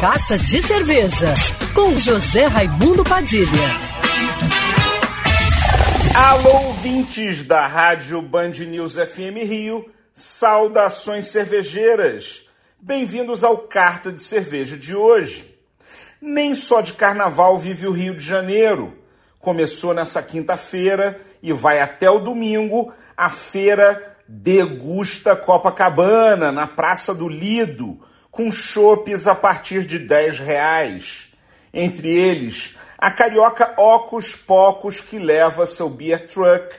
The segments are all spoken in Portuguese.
Carta de Cerveja, com José Raimundo Padilha. Alô, ouvintes da Rádio Band News FM Rio, saudações cervejeiras. Bem-vindos ao Carta de Cerveja de hoje. Nem só de carnaval vive o Rio de Janeiro. Começou nessa quinta-feira e vai até o domingo a feira Degusta Copacabana, na Praça do Lido, com chopes a partir de 10 reais. Entre eles, a carioca Ocos Pocos, que leva seu beer truck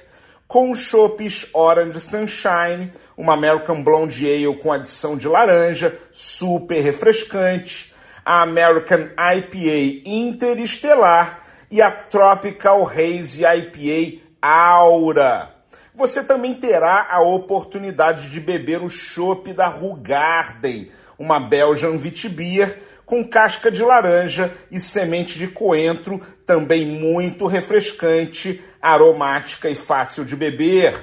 com chopes Orange Sunshine, uma American Blonde Ale com adição de laranja, super refrescante, a American IPA Interestelar e a Tropical Haze IPA Aura. Você também terá a oportunidade de beber o chopp da Rugarden, uma Belgian Witbier com casca de laranja e semente de coentro, também muito refrescante, aromática e fácil de beber.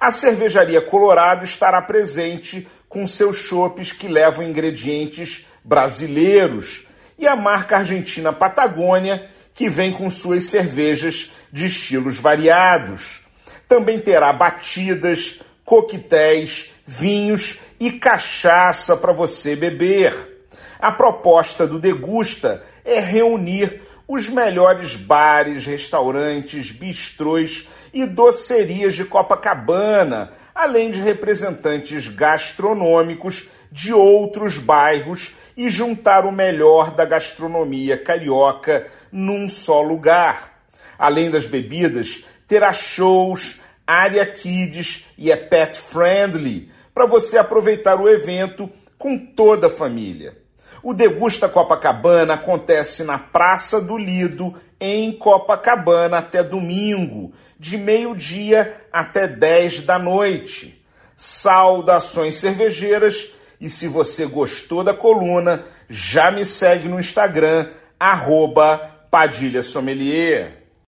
A cervejaria Colorado estará presente com seus chopes que levam ingredientes brasileiros e a marca argentina Patagônia, que vem com suas cervejas de estilos variados. Também terá batidas, coquetéis, vinhos e cachaça para você beber. A proposta do Degusta é reunir os melhores bares, restaurantes, bistrôs e docerias de Copacabana, além de representantes gastronômicos de outros bairros e juntar o melhor da gastronomia carioca num só lugar. Além das bebidas, terá shows, área kids e é pet friendly para você aproveitar o evento com toda a família. O Degusta Copacabana acontece na Praça do Lido, em Copacabana, até domingo, de meio-dia até 10 da noite. Saudações cervejeiras e se você gostou da coluna, já me segue no Instagram, arroba Padilha Sommelier.